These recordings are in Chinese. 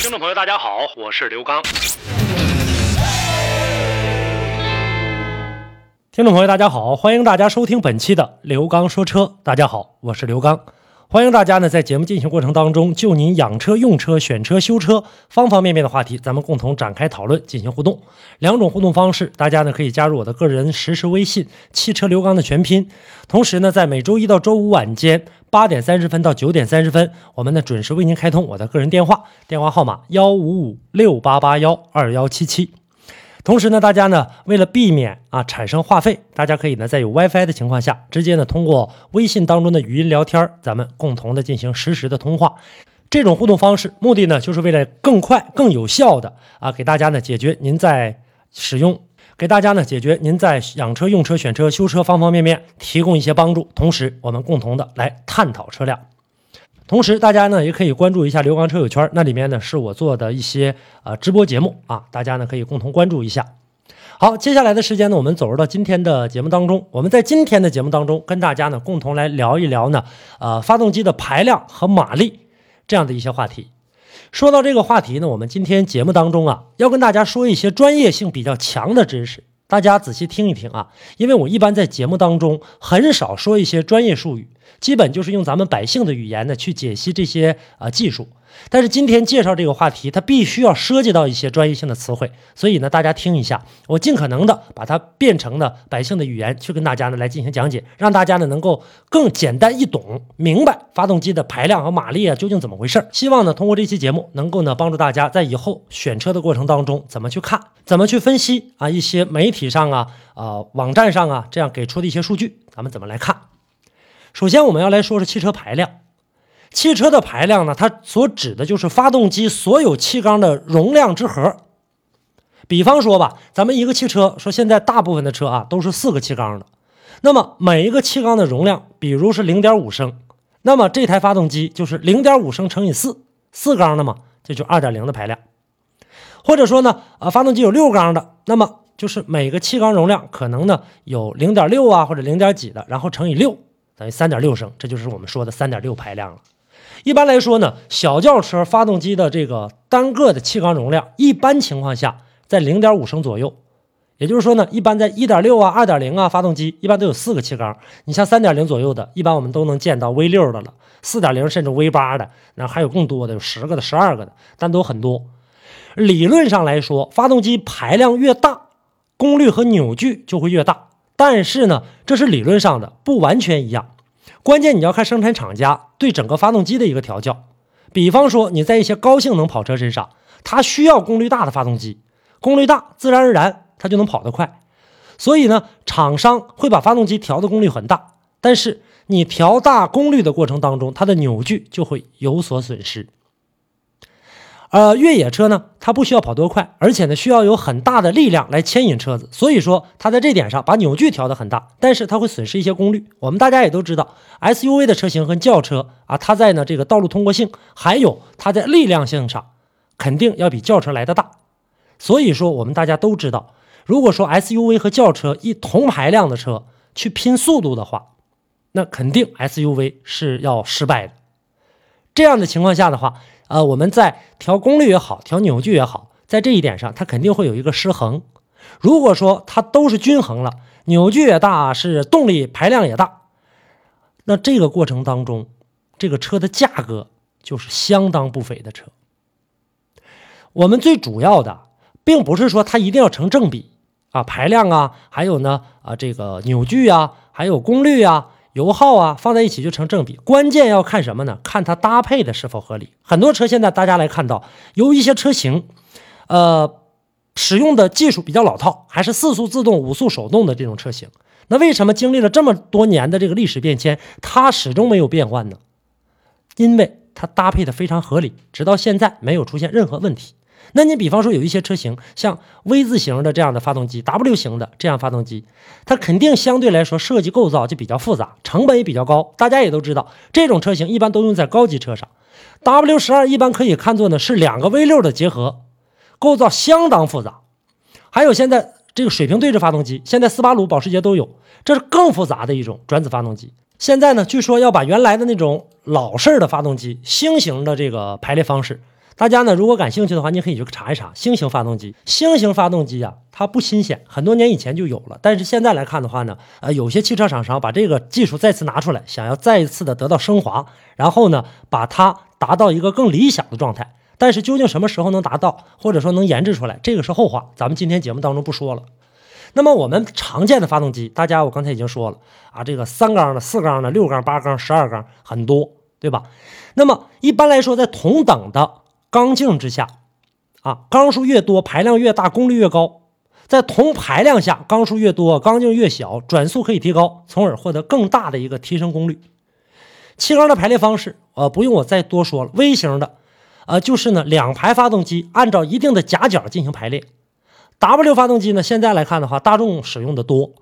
听众朋友，大家好，我是刘刚。听众朋友，大家好，欢迎大家收听本期的刘刚说车。大家好，我是刘刚。欢迎大家呢，在节目进行过程当中，就您养车、用车、选车、修车方方面面的话题，咱们共同展开讨论，进行互动。两种互动方式，大家呢可以加入我的个人实时微信“汽车刘刚”的全拼。同时呢，在每周一到周五晚间八点三十分到九点三十分，我们呢准时为您开通我的个人电话，电话号码幺五五六八八幺二幺七七。同时呢，大家呢为了避免啊产生话费，大家可以呢在有 WiFi 的情况下，直接呢通过微信当中的语音聊天，咱们共同的进行实时的通话。这种互动方式目的呢，就是为了更快、更有效的啊给大家呢解决您在使用，给大家呢解决您在养车、用车、选车、修车方方面面提供一些帮助。同时，我们共同的来探讨车辆。同时，大家呢也可以关注一下刘刚车友圈，那里面呢是我做的一些呃直播节目啊，大家呢可以共同关注一下。好，接下来的时间呢，我们走入到今天的节目当中。我们在今天的节目当中，跟大家呢共同来聊一聊呢，呃，发动机的排量和马力这样的一些话题。说到这个话题呢，我们今天节目当中啊，要跟大家说一些专业性比较强的知识，大家仔细听一听啊，因为我一般在节目当中很少说一些专业术语。基本就是用咱们百姓的语言呢去解析这些啊技术，但是今天介绍这个话题，它必须要涉及到一些专业性的词汇，所以呢，大家听一下，我尽可能的把它变成呢百姓的语言去跟大家呢来进行讲解，让大家呢能够更简单易懂，明白发动机的排量和马力啊究竟怎么回事希望呢通过这期节目能够呢帮助大家在以后选车的过程当中怎么去看，怎么去分析啊一些媒体上啊啊网站上啊这样给出的一些数据，咱们怎么来看。首先，我们要来说说汽车排量。汽车的排量呢，它所指的就是发动机所有气缸的容量之和。比方说吧，咱们一个汽车说现在大部分的车啊都是四个气缸的，那么每一个气缸的容量，比如是零点五升，那么这台发动机就是零点五升乘以四，四缸的嘛，这就二点零的排量。或者说呢，啊，发动机有六缸的，那么就是每个气缸容量可能呢有零点六啊或者零点几的，然后乘以六。等于三点六升，这就是我们说的三点六排量了。一般来说呢，小轿车发动机的这个单个的气缸容量，一般情况下在零点五升左右。也就是说呢，一般在一点六啊、二点零啊，发动机一般都有四个气缸。你像三点零左右的，一般我们都能见到 V 六的了，四点零甚至 V 八的，那还有更多的，有十个的、十二个的，但都很多。理论上来说，发动机排量越大，功率和扭矩就会越大。但是呢，这是理论上的，不完全一样。关键你要看生产厂家对整个发动机的一个调教。比方说你在一些高性能跑车身上，它需要功率大的发动机，功率大，自然而然它就能跑得快。所以呢，厂商会把发动机调的功率很大，但是你调大功率的过程当中，它的扭矩就会有所损失。呃，越野车呢，它不需要跑多快，而且呢，需要有很大的力量来牵引车子，所以说它在这点上把扭矩调得很大，但是它会损失一些功率。我们大家也都知道，SUV 的车型和轿车啊，它在呢这个道路通过性，还有它在力量性上，肯定要比轿车来的大。所以说，我们大家都知道，如果说 SUV 和轿车一同排量的车去拼速度的话，那肯定 SUV 是要失败的。这样的情况下的话。呃，我们在调功率也好，调扭矩也好，在这一点上，它肯定会有一个失衡。如果说它都是均衡了，扭矩也大，是动力排量也大，那这个过程当中，这个车的价格就是相当不菲的车。我们最主要的，并不是说它一定要成正比啊，排量啊，还有呢啊，这个扭矩啊，还有功率啊。油耗啊，放在一起就成正比。关键要看什么呢？看它搭配的是否合理。很多车现在大家来看到，有一些车型，呃，使用的技术比较老套，还是四速自动、五速手动的这种车型。那为什么经历了这么多年的这个历史变迁，它始终没有变换呢？因为它搭配的非常合理，直到现在没有出现任何问题。那你比方说有一些车型，像 V 字形的这样的发动机，W 型的这样发动机，它肯定相对来说设计构造就比较复杂，成本也比较高。大家也都知道，这种车型一般都用在高级车上。W 十二一般可以看作呢是两个 V 六的结合，构造相当复杂。还有现在这个水平对置发动机，现在斯巴鲁、保时捷都有，这是更复杂的一种转子发动机。现在呢，据说要把原来的那种老式的发动机星型的这个排列方式。大家呢，如果感兴趣的话，你可以去查一查星型发动机。星型发动机啊，它不新鲜，很多年以前就有了。但是现在来看的话呢，呃，有些汽车厂商把这个技术再次拿出来，想要再一次的得到升华，然后呢，把它达到一个更理想的状态。但是究竟什么时候能达到，或者说能研制出来，这个是后话，咱们今天节目当中不说了。那么我们常见的发动机，大家我刚才已经说了啊，这个三缸的、四缸的、六缸、八缸、十二缸很多，对吧？那么一般来说，在同等的缸径之下，啊，缸数越多，排量越大，功率越高。在同排量下，缸数越多，缸径越小，转速可以提高，从而获得更大的一个提升功率。气缸的排列方式，呃，不用我再多说了。微型的，呃，就是呢，两排发动机按照一定的夹角进行排列。W 发动机呢，现在来看的话，大众使用的多，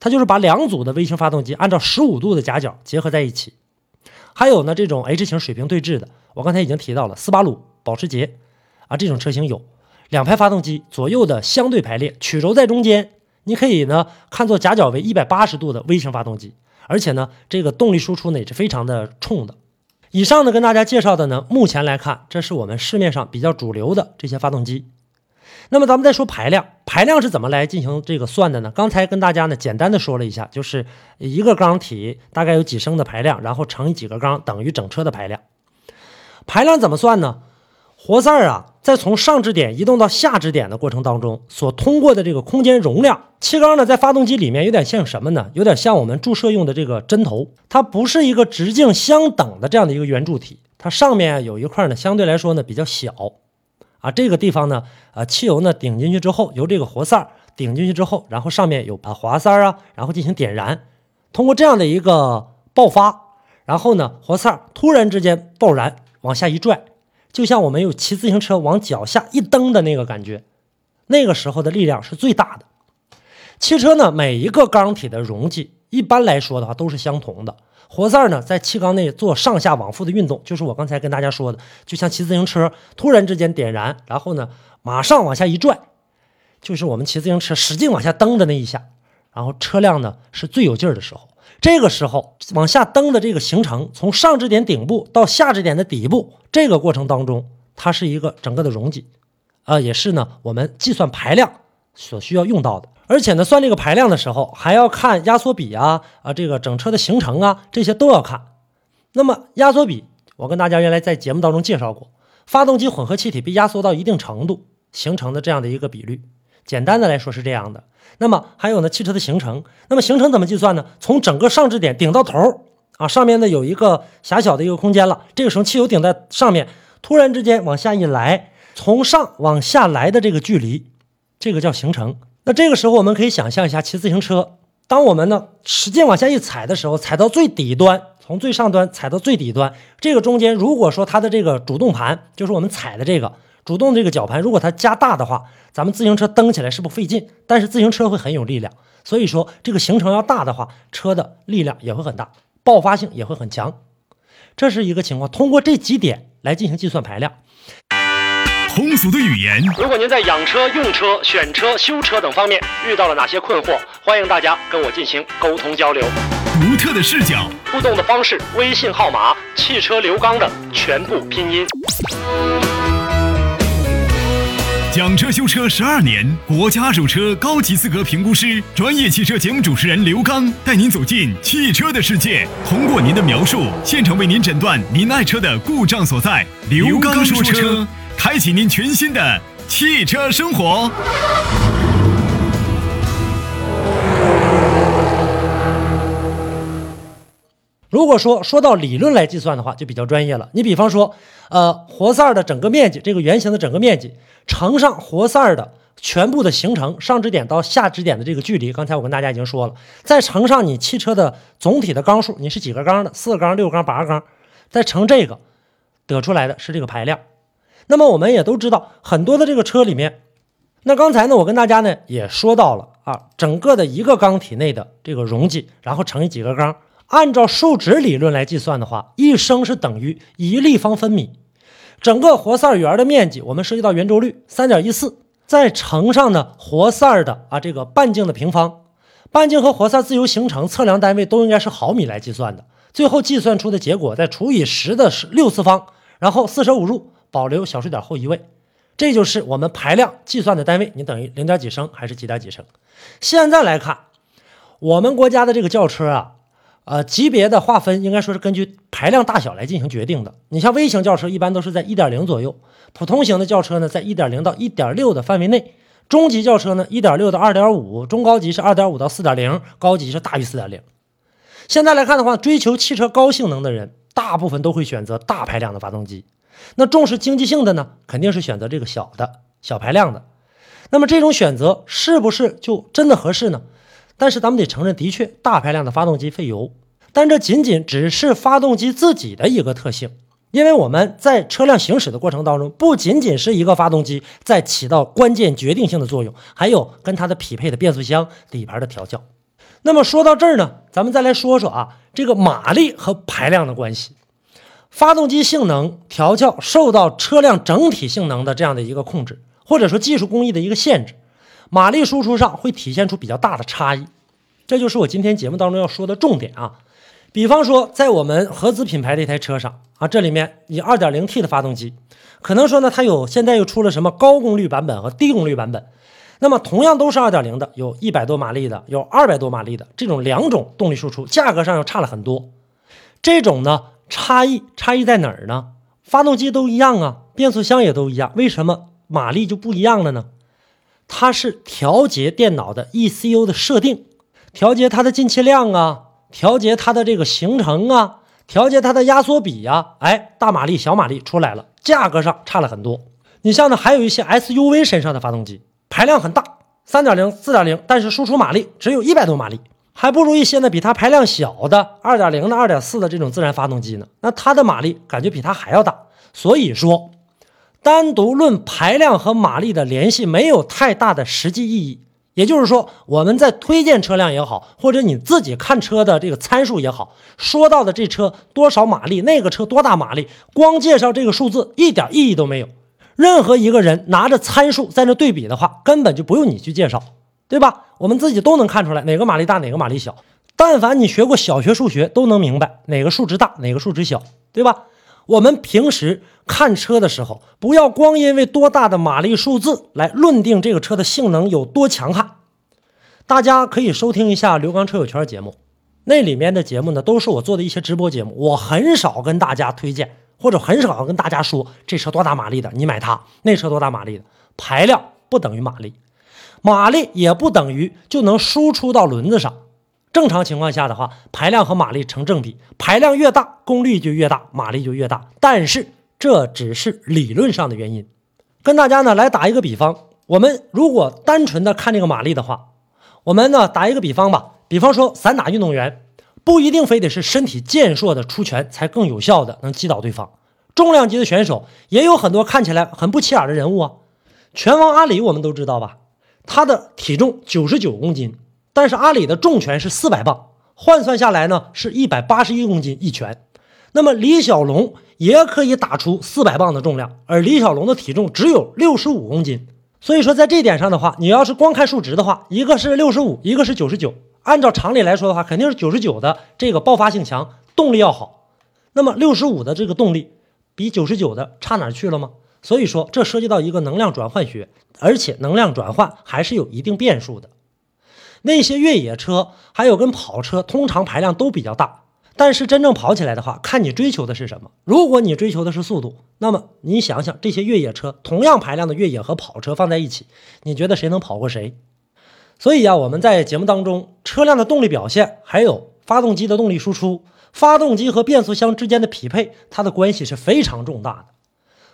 它就是把两组的微型发动机按照十五度的夹角结合在一起。还有呢，这种 H 型水平对置的，我刚才已经提到了，斯巴鲁。保时捷啊，这种车型有两排发动机左右的相对排列，曲轴在中间，你可以呢看作夹角为一百八十度的微型发动机，而且呢这个动力输出呢也是非常的冲的。以上呢跟大家介绍的呢，目前来看，这是我们市面上比较主流的这些发动机。那么咱们再说排量，排量是怎么来进行这个算的呢？刚才跟大家呢简单的说了一下，就是一个缸体大概有几升的排量，然后乘以几个缸等于整车的排量。排量怎么算呢？活塞啊，在从上支点移动到下支点的过程当中，所通过的这个空间容量，气缸呢，在发动机里面有点像什么呢？有点像我们注射用的这个针头，它不是一个直径相等的这样的一个圆柱体，它上面有一块呢，相对来说呢比较小啊。这个地方呢，呃，汽油呢顶进去之后，由这个活塞顶进去之后，然后上面有把滑塞啊，然后进行点燃，通过这样的一个爆发，然后呢，活塞突然之间爆燃，往下一拽。就像我们有骑自行车往脚下一蹬的那个感觉，那个时候的力量是最大的。汽车呢，每一个缸体的容积一般来说的话都是相同的。活塞呢，在气缸内做上下往复的运动，就是我刚才跟大家说的，就像骑自行车突然之间点燃，然后呢马上往下一拽，就是我们骑自行车使劲往下蹬的那一下，然后车辆呢是最有劲儿的时候。这个时候往下蹬的这个行程，从上支点顶部到下支点的底部，这个过程当中，它是一个整个的容积，啊，也是呢我们计算排量所需要用到的。而且呢，算这个排量的时候，还要看压缩比啊，啊，这个整车的行程啊，这些都要看。那么压缩比，我跟大家原来在节目当中介绍过，发动机混合气体被压缩到一定程度形成的这样的一个比率。简单的来说是这样的。那么还有呢，汽车的行程。那么行程怎么计算呢？从整个上支点顶到头啊，上面呢有一个狭小的一个空间了。这个时候汽油顶在上面，突然之间往下一来，从上往下来的这个距离，这个叫行程。那这个时候我们可以想象一下，骑自行车，当我们呢使劲往下一踩的时候，踩到最底端，从最上端踩到最底端，这个中间如果说它的这个主动盘，就是我们踩的这个。主动这个绞盘，如果它加大的话，咱们自行车蹬起来是不费劲，但是自行车会很有力量。所以说，这个行程要大的话，车的力量也会很大，爆发性也会很强。这是一个情况。通过这几点来进行计算排量。通俗的语言。如果您在养车、用车、选车、修车等方面遇到了哪些困惑，欢迎大家跟我进行沟通交流。独特的视角。互动的方式：微信号码“汽车刘刚”的全部拼音。讲车修车十二年，国家二手车高级资格评估师，专业汽车节目主持人刘刚带您走进汽车的世界，通过您的描述，现场为您诊断您爱车的故障所在。刘刚说车，开启您全新的汽车生活。如果说说到理论来计算的话，就比较专业了。你比方说，呃，活塞的整个面积，这个圆形的整个面积乘上活塞的全部的行程，上支点到下支点的这个距离，刚才我跟大家已经说了，再乘上你汽车的总体的缸数，你是几个缸的？四个缸、六缸、八个缸，再乘这个，得出来的是这个排量。那么我们也都知道，很多的这个车里面，那刚才呢，我跟大家呢也说到了啊，整个的一个缸体内的这个容积，然后乘以几个缸，按照数值理论来计算的话，一升是等于一立方分米。整个活塞圆的面积，我们涉及到圆周率三点一四，再乘上呢活塞的啊这个半径的平方，半径和活塞自由形成，测量单位都应该是毫米来计算的。最后计算出的结果再除以十的六次方，然后四舍五入，保留小数点后一位，这就是我们排量计算的单位。你等于零点几升还是几点几升？现在来看，我们国家的这个轿车啊。呃，级别的划分应该说是根据排量大小来进行决定的。你像微型轿车一般都是在一点零左右，普通型的轿车呢在一点零到一点六的范围内，中级轿车呢一点六到二点五，中高级是二点五到四点零，高级是大于四点零。现在来看的话，追求汽车高性能的人，大部分都会选择大排量的发动机。那重视经济性的呢，肯定是选择这个小的小排量的。那么这种选择是不是就真的合适呢？但是咱们得承认，的确大排量的发动机费油，但这仅仅只是发动机自己的一个特性，因为我们在车辆行驶的过程当中，不仅仅是一个发动机在起到关键决定性的作用，还有跟它的匹配的变速箱、底盘的调教。那么说到这儿呢，咱们再来说说啊，这个马力和排量的关系。发动机性能调教受到车辆整体性能的这样的一个控制，或者说技术工艺的一个限制。马力输出上会体现出比较大的差异，这就是我今天节目当中要说的重点啊。比方说，在我们合资品牌的一台车上啊，这里面以 2.0T 的发动机，可能说呢，它有现在又出了什么高功率版本和低功率版本。那么同样都是2.0的，有一百多马力的，有二百多马力的，这种两种动力输出，价格上又差了很多。这种呢差异差异在哪儿呢？发动机都一样啊，变速箱也都一样，为什么马力就不一样了呢？它是调节电脑的 ECU 的设定，调节它的进气量啊，调节它的这个行程啊，调节它的压缩比呀，哎，大马力、小马力出来了，价格上差了很多。你像呢，还有一些 SUV 身上的发动机，排量很大，三点零、四点零，但是输出马力只有一百多马力，还不如一些呢比它排量小的二点零的、二点四的这种自然发动机呢，那它的马力感觉比它还要大。所以说。单独论排量和马力的联系没有太大的实际意义，也就是说，我们在推荐车辆也好，或者你自己看车的这个参数也好，说到的这车多少马力，那个车多大马力，光介绍这个数字一点意义都没有。任何一个人拿着参数在那对比的话，根本就不用你去介绍，对吧？我们自己都能看出来哪个马力大，哪个马力小。但凡你学过小学数学，都能明白哪个数值大，哪个数值小，对吧？我们平时看车的时候，不要光因为多大的马力数字来论定这个车的性能有多强悍。大家可以收听一下刘刚车友圈节目，那里面的节目呢，都是我做的一些直播节目。我很少跟大家推荐，或者很少跟大家说这车多大马力的，你买它；那车多大马力的，排量不等于马力，马力也不等于就能输出到轮子上。正常情况下的话，排量和马力成正比，排量越大，功率就越大，马力就越大。但是这只是理论上的原因。跟大家呢来打一个比方，我们如果单纯的看这个马力的话，我们呢打一个比方吧，比方说散打运动员，不一定非得是身体健硕的出拳才更有效的能击倒对方。重量级的选手也有很多看起来很不起眼的人物啊，拳王阿里我们都知道吧，他的体重九十九公斤。但是阿里的重拳是四百磅，换算下来呢是一百八十一公斤一拳。那么李小龙也可以打出四百磅的重量，而李小龙的体重只有六十五公斤。所以说在这点上的话，你要是光看数值的话，一个是六十五，一个是九十九。按照常理来说的话，肯定是九十九的这个爆发性强，动力要好。那么六十五的这个动力比九十九的差哪去了吗？所以说这涉及到一个能量转换学，而且能量转换还是有一定变数的。那些越野车还有跟跑车，通常排量都比较大，但是真正跑起来的话，看你追求的是什么。如果你追求的是速度，那么你想想这些越野车，同样排量的越野和跑车放在一起，你觉得谁能跑过谁？所以啊，我们在节目当中，车辆的动力表现，还有发动机的动力输出，发动机和变速箱之间的匹配，它的关系是非常重大的。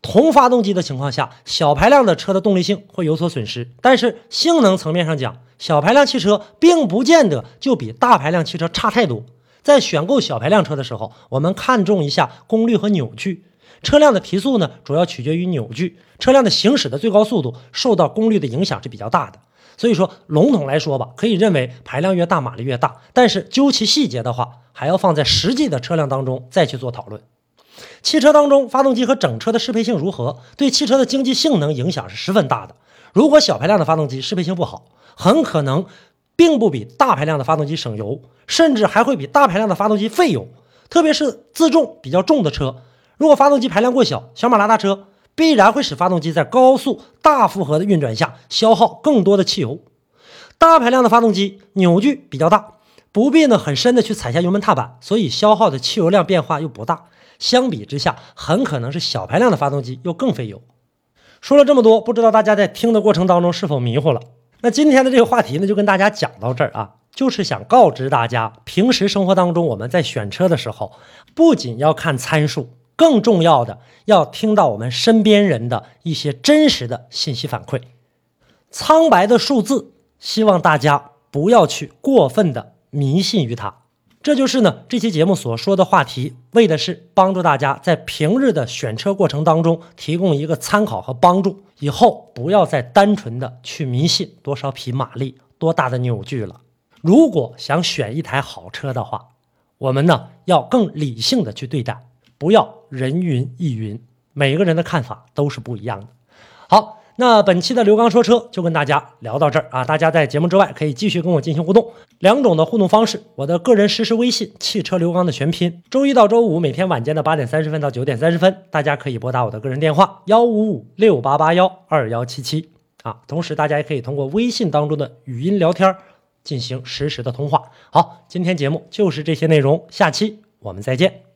同发动机的情况下，小排量的车的动力性会有所损失，但是性能层面上讲，小排量汽车并不见得就比大排量汽车差太多。在选购小排量车的时候，我们看重一下功率和扭矩，车辆的提速呢，主要取决于扭矩，车辆的行驶的最高速度受到功率的影响是比较大的。所以说，笼统来说吧，可以认为排量越大，马力越大。但是究其细节的话，还要放在实际的车辆当中再去做讨论。汽车当中，发动机和整车的适配性如何，对汽车的经济性能影响是十分大的。如果小排量的发动机适配性不好，很可能并不比大排量的发动机省油，甚至还会比大排量的发动机费油。特别是自重比较重的车，如果发动机排量过小，小马拉大车。必然会使发动机在高速大负荷的运转下消耗更多的汽油。大排量的发动机扭矩比较大，不必呢很深的去踩下油门踏板，所以消耗的汽油量变化又不大。相比之下，很可能是小排量的发动机又更费油。说了这么多，不知道大家在听的过程当中是否迷糊了？那今天的这个话题呢，就跟大家讲到这儿啊，就是想告知大家，平时生活当中我们在选车的时候，不仅要看参数。更重要的，要听到我们身边人的一些真实的信息反馈。苍白的数字，希望大家不要去过分的迷信于它。这就是呢，这期节目所说的话题，为的是帮助大家在平日的选车过程当中提供一个参考和帮助。以后不要再单纯的去迷信多少匹马力、多大的扭矩了。如果想选一台好车的话，我们呢要更理性的去对待。不要人云亦云，每个人的看法都是不一样的。好，那本期的刘刚说车就跟大家聊到这儿啊！大家在节目之外可以继续跟我进行互动，两种的互动方式：我的个人实时微信“汽车刘刚”的全拼，周一到周五每天晚间的八点三十分到九点三十分，大家可以拨打我的个人电话幺五五六八八幺二幺七七啊。同时，大家也可以通过微信当中的语音聊天进行实时的通话。好，今天节目就是这些内容，下期我们再见。